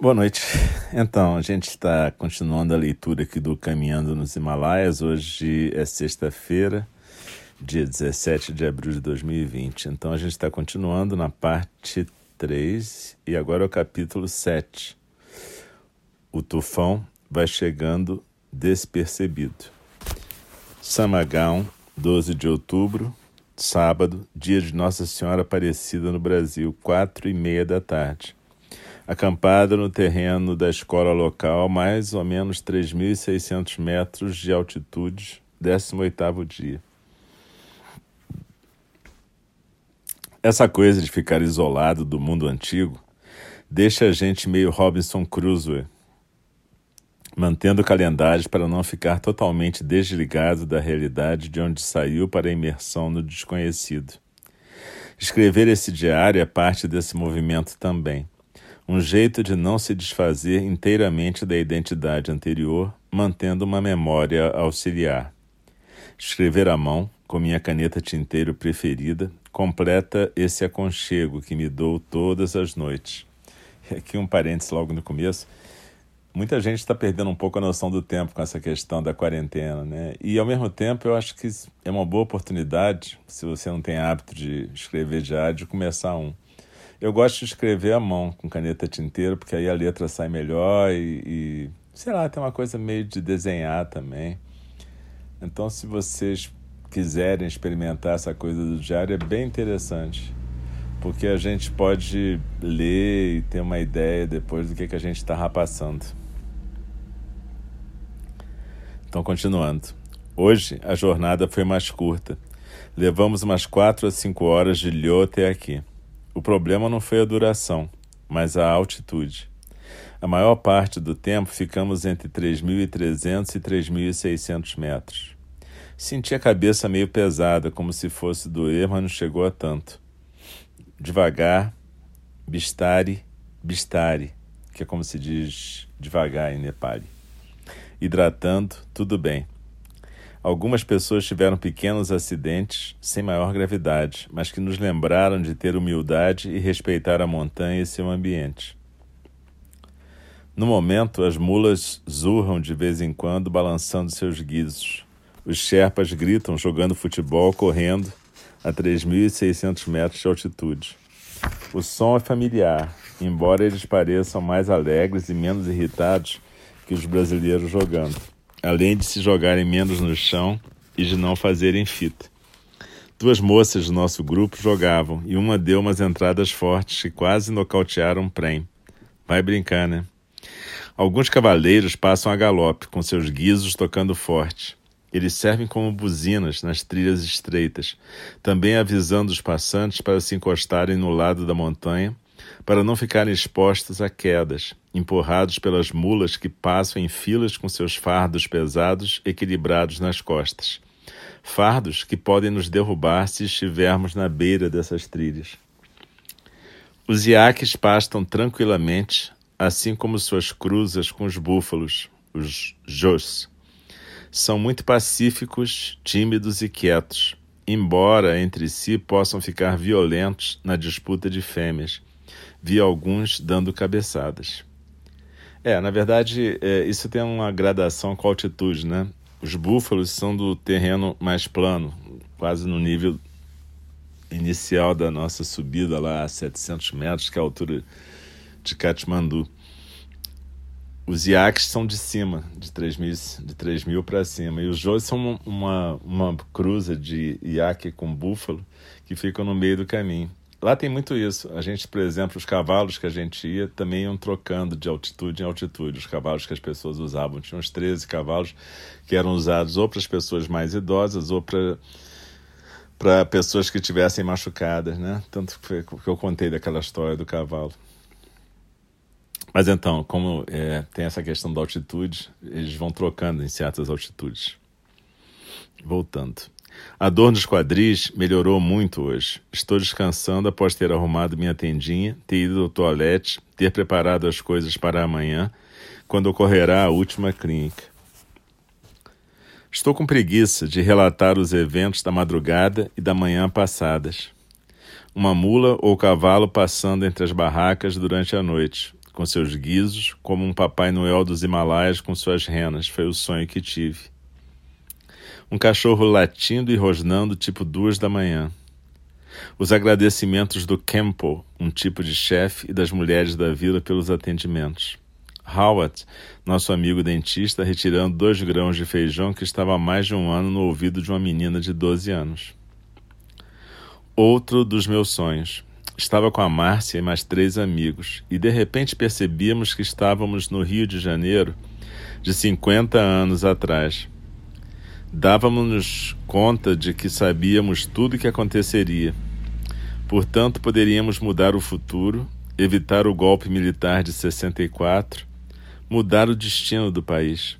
Boa noite. Então, a gente está continuando a leitura aqui do Caminhando nos Himalaias. Hoje é sexta-feira, dia 17 de abril de 2020. Então, a gente está continuando na parte 3 e agora é o capítulo 7. O tufão vai chegando despercebido. Samagão, 12 de outubro, sábado, dia de Nossa Senhora Aparecida no Brasil, quatro e meia da tarde acampada no terreno da escola local, mais ou menos 3.600 metros de altitude, 18º dia. Essa coisa de ficar isolado do mundo antigo deixa a gente meio Robinson Crusoe, mantendo calendários para não ficar totalmente desligado da realidade de onde saiu para a imersão no desconhecido. Escrever esse diário é parte desse movimento também um jeito de não se desfazer inteiramente da identidade anterior, mantendo uma memória auxiliar. Escrever à mão, com minha caneta tinteiro preferida, completa esse aconchego que me dou todas as noites. Aqui um parênteses logo no começo. Muita gente está perdendo um pouco a noção do tempo com essa questão da quarentena, né? E ao mesmo tempo eu acho que é uma boa oportunidade, se você não tem hábito de escrever diário, de começar um. Eu gosto de escrever à mão, com caneta tinteira, porque aí a letra sai melhor e, e, sei lá, tem uma coisa meio de desenhar também. Então, se vocês quiserem experimentar essa coisa do diário, é bem interessante, porque a gente pode ler e ter uma ideia depois do que, que a gente está passando. Então, continuando. Hoje a jornada foi mais curta. Levamos umas quatro a cinco horas de Lhô até aqui. O problema não foi a duração, mas a altitude. A maior parte do tempo ficamos entre 3.300 e 3.600 metros. Senti a cabeça meio pesada, como se fosse doer, mas não chegou a tanto. Devagar, bistari, bistari, que é como se diz devagar em Nepali. Hidratando, tudo bem. Algumas pessoas tiveram pequenos acidentes sem maior gravidade, mas que nos lembraram de ter humildade e respeitar a montanha e seu ambiente. No momento, as mulas zurram de vez em quando, balançando seus guizos. Os sherpas gritam jogando futebol, correndo a 3.600 metros de altitude. O som é familiar, embora eles pareçam mais alegres e menos irritados que os brasileiros jogando além de se jogarem menos no chão e de não fazerem fita. Duas moças do nosso grupo jogavam e uma deu umas entradas fortes que quase nocautearam um prem. Vai brincar, né? Alguns cavaleiros passam a galope, com seus guizos tocando forte. Eles servem como buzinas nas trilhas estreitas, também avisando os passantes para se encostarem no lado da montanha para não ficarem expostos a quedas, empurrados pelas mulas que passam em filas com seus fardos pesados equilibrados nas costas. Fardos que podem nos derrubar se estivermos na beira dessas trilhas. Os iaques pastam tranquilamente, assim como suas cruzas com os búfalos, os jos. São muito pacíficos, tímidos e quietos, embora entre si possam ficar violentos na disputa de fêmeas vi alguns dando cabeçadas. É, na verdade, é, isso tem uma gradação com altitude, né? Os búfalos são do terreno mais plano, quase no nível inicial da nossa subida lá a 700 metros, que é a altura de Katmandu. Os iaques são de cima, de 3 mil, de 3 mil para cima. E os jôs são uma, uma cruza de iaque com búfalo que ficam no meio do caminho. Lá tem muito isso. A gente, por exemplo, os cavalos que a gente ia também iam trocando de altitude em altitude. Os cavalos que as pessoas usavam. Tinha uns 13 cavalos que eram usados ou para as pessoas mais idosas ou para para pessoas que tivessem machucadas, né? Tanto que eu contei daquela história do cavalo. Mas então, como é, tem essa questão da altitude, eles vão trocando em certas altitudes. Voltando. A dor nos quadris melhorou muito hoje. Estou descansando após ter arrumado minha tendinha, ter ido ao toalete, ter preparado as coisas para amanhã, quando ocorrerá a última clínica. Estou com preguiça de relatar os eventos da madrugada e da manhã passadas. Uma mula ou cavalo passando entre as barracas durante a noite, com seus guizos, como um Papai Noel dos Himalaias com suas renas. Foi o sonho que tive. Um cachorro latindo e rosnando, tipo duas da manhã. Os agradecimentos do Campbell, um tipo de chefe, e das mulheres da vila pelos atendimentos. Howard, nosso amigo dentista, retirando dois grãos de feijão que estava há mais de um ano no ouvido de uma menina de 12 anos. Outro dos meus sonhos. Estava com a Márcia e mais três amigos, e de repente percebíamos que estávamos no Rio de Janeiro de 50 anos atrás. Dávamos-nos conta de que sabíamos tudo o que aconteceria. Portanto, poderíamos mudar o futuro, evitar o golpe militar de 64, mudar o destino do país.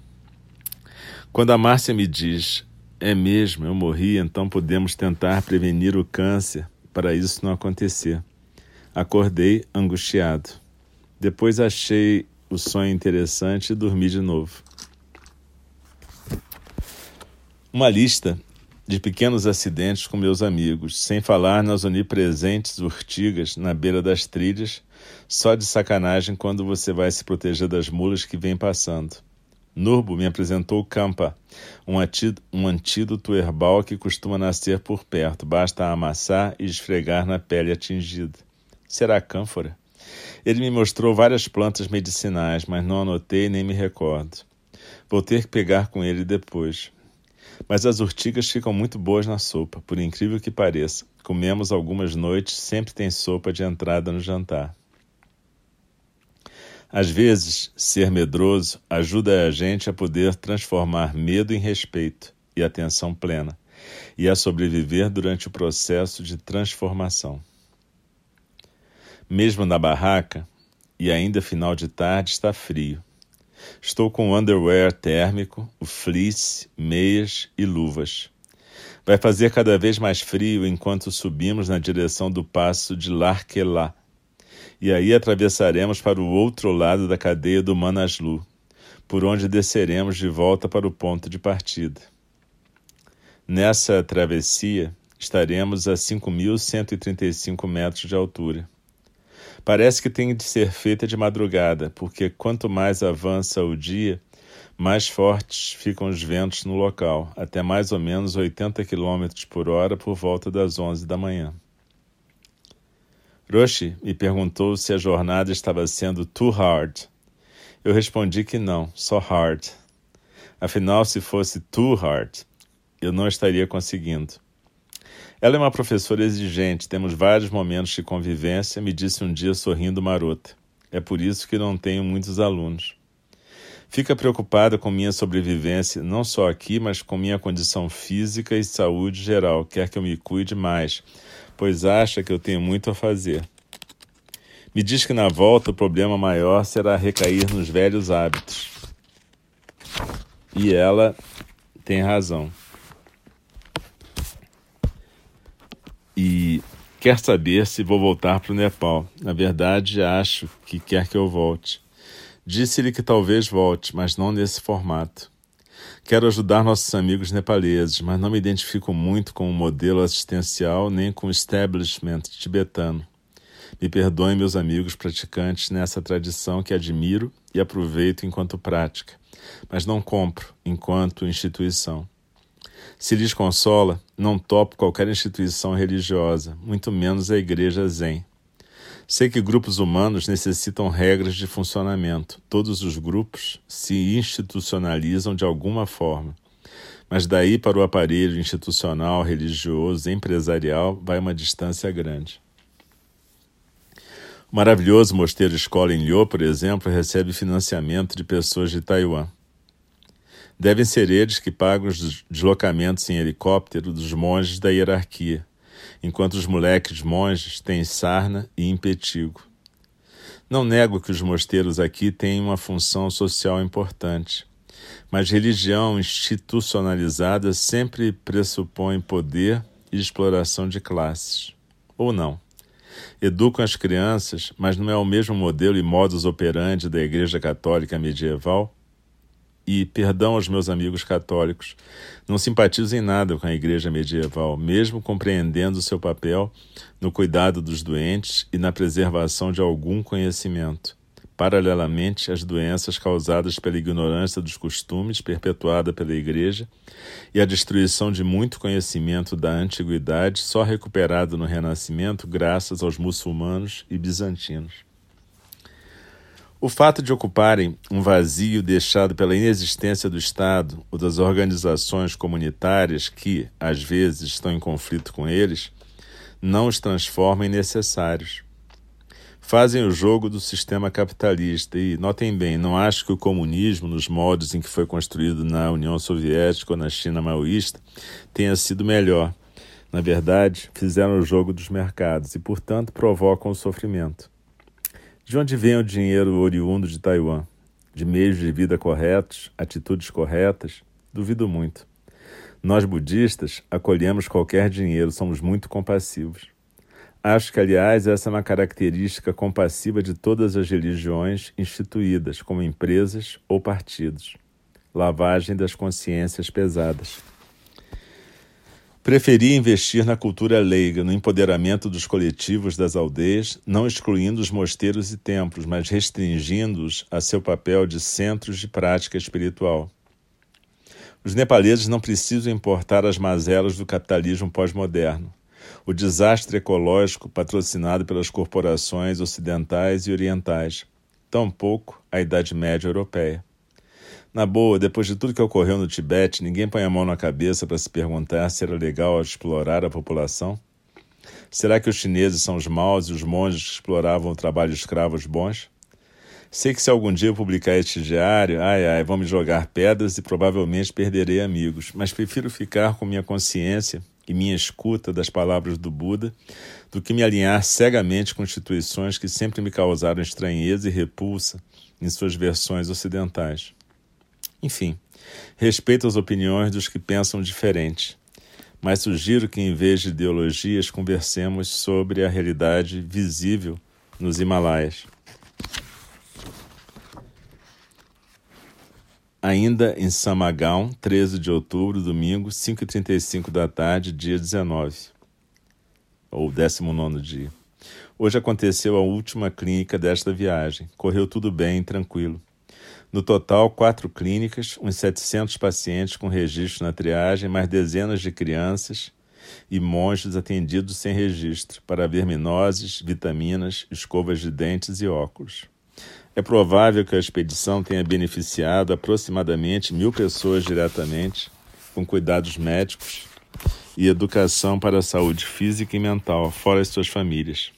Quando a Márcia me diz, é mesmo, eu morri, então podemos tentar prevenir o câncer para isso não acontecer. Acordei angustiado. Depois achei o sonho interessante e dormi de novo. Uma lista de pequenos acidentes com meus amigos, sem falar nas onipresentes urtigas na beira das trilhas, só de sacanagem quando você vai se proteger das mulas que vêm passando. Nurbo me apresentou Campa, um, um antídoto herbal que costuma nascer por perto, basta amassar e esfregar na pele atingida. Será cânfora? Ele me mostrou várias plantas medicinais, mas não anotei nem me recordo. Vou ter que pegar com ele depois. Mas as urtigas ficam muito boas na sopa, por incrível que pareça. Comemos algumas noites, sempre tem sopa de entrada no jantar. Às vezes, ser medroso ajuda a gente a poder transformar medo em respeito e atenção plena, e a sobreviver durante o processo de transformação. Mesmo na barraca, e ainda final de tarde, está frio. Estou com underwear térmico, o fleece, meias e luvas. Vai fazer cada vez mais frio enquanto subimos na direção do passo de Larquelá, e aí atravessaremos para o outro lado da cadeia do Manaslu, por onde desceremos de volta para o ponto de partida. Nessa travessia, estaremos a 5.135 metros de altura. Parece que tem de ser feita de madrugada, porque quanto mais avança o dia, mais fortes ficam os ventos no local, até mais ou menos 80 km por hora por volta das 11 da manhã. Roshi me perguntou se a jornada estava sendo too hard. Eu respondi que não, só hard. Afinal, se fosse too hard, eu não estaria conseguindo. Ela é uma professora exigente, temos vários momentos de convivência, me disse um dia sorrindo marota. É por isso que não tenho muitos alunos. Fica preocupada com minha sobrevivência, não só aqui, mas com minha condição física e saúde geral. Quer que eu me cuide mais, pois acha que eu tenho muito a fazer. Me diz que na volta o problema maior será recair nos velhos hábitos. E ela tem razão. E quer saber se vou voltar para o Nepal. Na verdade, acho que quer que eu volte. Disse-lhe que talvez volte, mas não nesse formato. Quero ajudar nossos amigos nepaleses, mas não me identifico muito com o modelo assistencial nem com o establishment tibetano. Me perdoem, meus amigos praticantes, nessa tradição que admiro e aproveito enquanto prática, mas não compro enquanto instituição. Se lhes consola, não topo qualquer instituição religiosa, muito menos a Igreja Zen. Sei que grupos humanos necessitam regras de funcionamento. Todos os grupos se institucionalizam de alguma forma. Mas daí para o aparelho institucional, religioso, empresarial, vai uma distância grande. O maravilhoso mosteiro escola em Liô, por exemplo, recebe financiamento de pessoas de Taiwan. Devem ser eles que pagam os deslocamentos em helicóptero dos monges da hierarquia, enquanto os moleques monges têm sarna e impetigo. Não nego que os mosteiros aqui têm uma função social importante, mas religião institucionalizada sempre pressupõe poder e exploração de classes. Ou não? Educam as crianças, mas não é o mesmo modelo e modus operandi da Igreja Católica medieval? E, perdão aos meus amigos católicos, não simpatizo em nada com a igreja medieval, mesmo compreendendo seu papel no cuidado dos doentes e na preservação de algum conhecimento. paralelamente às doenças causadas pela ignorância dos costumes perpetuada pela Igreja e a destruição de muito conhecimento da antiguidade, só recuperado no Renascimento graças aos muçulmanos e bizantinos. O fato de ocuparem um vazio deixado pela inexistência do Estado ou das organizações comunitárias que, às vezes, estão em conflito com eles, não os transforma em necessários. Fazem o jogo do sistema capitalista e, notem bem, não acho que o comunismo, nos modos em que foi construído na União Soviética ou na China maoísta, tenha sido melhor. Na verdade, fizeram o jogo dos mercados e, portanto, provocam o sofrimento. De onde vem o dinheiro oriundo de Taiwan? De meios de vida corretos, atitudes corretas? Duvido muito. Nós budistas acolhemos qualquer dinheiro, somos muito compassivos. Acho que, aliás, essa é uma característica compassiva de todas as religiões instituídas, como empresas ou partidos. Lavagem das consciências pesadas. Preferia investir na cultura leiga, no empoderamento dos coletivos das aldeias, não excluindo os mosteiros e templos, mas restringindo-os a seu papel de centros de prática espiritual. Os nepaleses não precisam importar as mazelas do capitalismo pós-moderno. O desastre ecológico patrocinado pelas corporações ocidentais e orientais. Tampouco a Idade Média Europeia. Na boa, depois de tudo que ocorreu no Tibete, ninguém põe a mão na cabeça para se perguntar se era legal explorar a população? Será que os chineses são os maus e os monges que exploravam o trabalho escravos bons? Sei que se algum dia eu publicar este diário, ai ai, vão me jogar pedras e provavelmente perderei amigos, mas prefiro ficar com minha consciência e minha escuta das palavras do Buda do que me alinhar cegamente com instituições que sempre me causaram estranheza e repulsa em suas versões ocidentais. Enfim, respeito as opiniões dos que pensam diferente, mas sugiro que, em vez de ideologias, conversemos sobre a realidade visível nos Himalaias. Ainda em Samagão, 13 de outubro, domingo, 5h35 da tarde, dia 19, ou 19 dia. Hoje aconteceu a última clínica desta viagem. Correu tudo bem, tranquilo. No total, quatro clínicas, uns 700 pacientes com registro na triagem, mais dezenas de crianças e monges atendidos sem registro para verminoses, vitaminas, escovas de dentes e óculos. É provável que a expedição tenha beneficiado aproximadamente mil pessoas diretamente, com cuidados médicos e educação para a saúde física e mental, fora as suas famílias.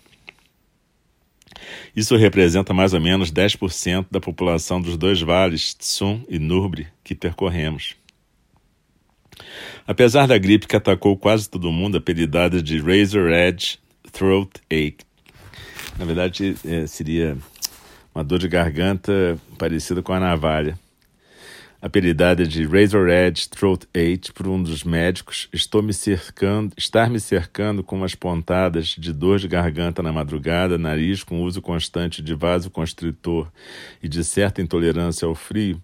Isso representa mais ou menos 10% da população dos dois vales, Tsum e Nurbre, que percorremos. Apesar da gripe que atacou quase todo mundo, apelidada de Razor Edge Throat Ache, na verdade é, seria uma dor de garganta parecida com a navalha apelidada de Razor Edge Throat Ache por um dos médicos, estou me cercando, estar me cercando com umas pontadas de dor de garganta na madrugada, nariz com uso constante de vasoconstritor e de certa intolerância ao frio,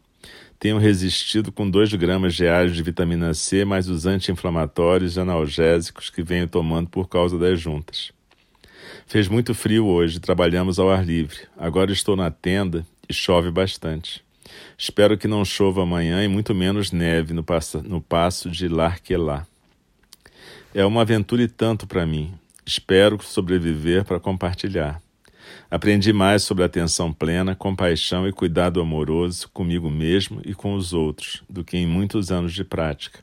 tenho resistido com 2 gramas diários de vitamina C mais os anti-inflamatórios e analgésicos que venho tomando por causa das juntas. Fez muito frio hoje, trabalhamos ao ar livre. Agora estou na tenda e chove bastante. Espero que não chova amanhã e muito menos neve no, passo, no passo de Larquelá. É uma aventura e tanto para mim. Espero sobreviver para compartilhar. Aprendi mais sobre atenção plena, compaixão e cuidado amoroso comigo mesmo e com os outros do que em muitos anos de prática.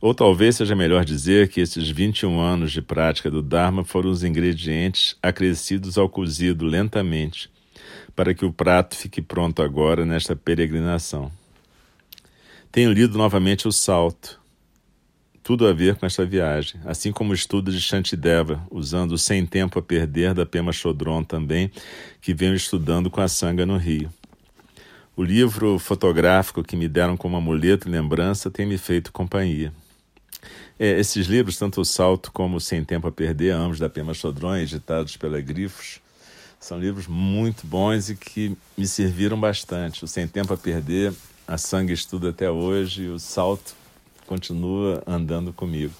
Ou talvez seja melhor dizer que esses 21 anos de prática do Dharma foram os ingredientes acrescidos ao cozido lentamente para que o prato fique pronto agora nesta peregrinação. Tenho lido novamente O Salto, tudo a ver com esta viagem, assim como o estudo de Shantideva, usando o Sem Tempo a Perder da Pema Chodron também, que venho estudando com a Sanga no Rio. O livro fotográfico que me deram como amuleto e lembrança tem me feito companhia. É, esses livros, tanto o Salto como o Sem Tempo a Perder, ambos da Pema Chodron, editados pela Grifos, são livros muito bons e que me serviram bastante. O Sem Tempo a Perder, A Sangue Estuda até hoje, o Salto continua andando comigo.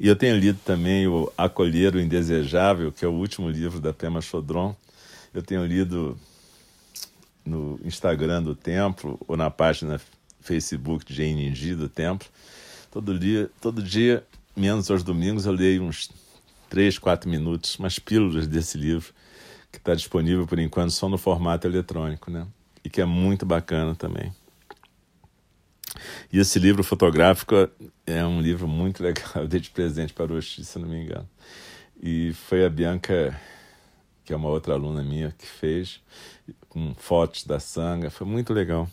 E eu tenho lido também o Acolher o Indesejável, que é o último livro da Pema Chodron. Eu tenho lido no Instagram do templo ou na página Facebook de Eningi do templo. Todo dia, todo dia, menos aos domingos, eu leio uns três, quatro minutos, umas pílulas desse livro que está disponível por enquanto só no formato eletrônico, né? E que é muito bacana também. E esse livro fotográfico é um livro muito legal. Eu dei de presente para o Oxi, se não me engano. E foi a Bianca, que é uma outra aluna minha, que fez, com fotos da sanga. Foi muito legal.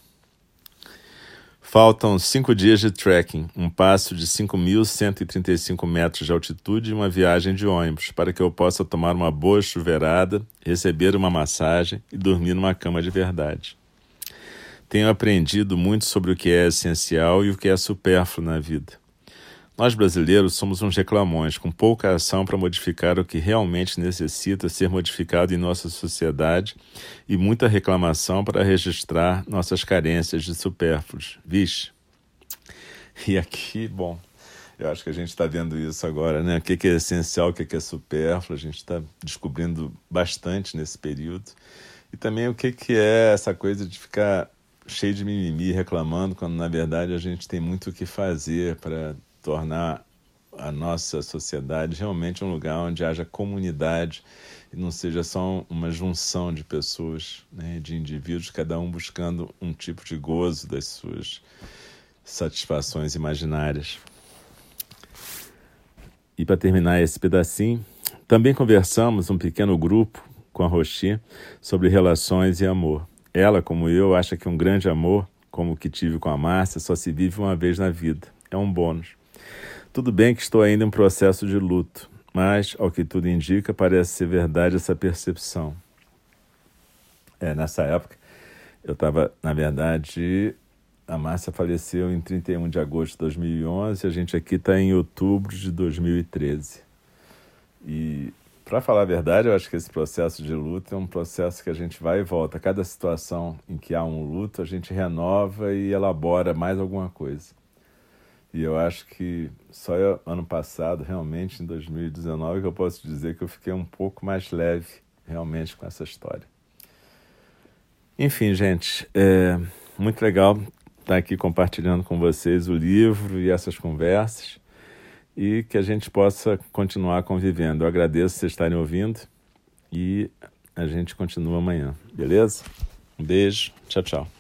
Faltam cinco dias de trekking, um passo de 5.135 metros de altitude e uma viagem de ônibus, para que eu possa tomar uma boa chuveirada, receber uma massagem e dormir numa cama de verdade. Tenho aprendido muito sobre o que é essencial e o que é supérfluo na vida. Nós brasileiros somos uns reclamões, com pouca ação para modificar o que realmente necessita ser modificado em nossa sociedade e muita reclamação para registrar nossas carências de supérfluos. Vixe. E aqui, bom, eu acho que a gente está vendo isso agora, né? O que é essencial, o que é supérfluo, a gente está descobrindo bastante nesse período. E também o que é essa coisa de ficar cheio de mimimi, reclamando, quando na verdade a gente tem muito o que fazer para tornar a nossa sociedade realmente um lugar onde haja comunidade e não seja só uma junção de pessoas, né, de indivíduos, cada um buscando um tipo de gozo das suas satisfações imaginárias. E para terminar esse pedacinho, também conversamos um pequeno grupo com a Rochi sobre relações e amor. Ela, como eu, acha que um grande amor, como o que tive com a Márcia, só se vive uma vez na vida. É um bônus. Tudo bem que estou ainda em processo de luto, mas, ao que tudo indica, parece ser verdade essa percepção. É, nessa época, eu estava, na verdade, a Márcia faleceu em 31 de agosto de 2011 e a gente aqui está em outubro de 2013. E para falar a verdade, eu acho que esse processo de luto é um processo que a gente vai e volta. Cada situação em que há um luto, a gente renova e elabora mais alguma coisa. E eu acho que só ano passado, realmente, em 2019, que eu posso dizer que eu fiquei um pouco mais leve, realmente, com essa história. Enfim, gente, é muito legal estar aqui compartilhando com vocês o livro e essas conversas e que a gente possa continuar convivendo. Eu agradeço vocês estarem ouvindo e a gente continua amanhã, beleza? Um beijo, tchau, tchau.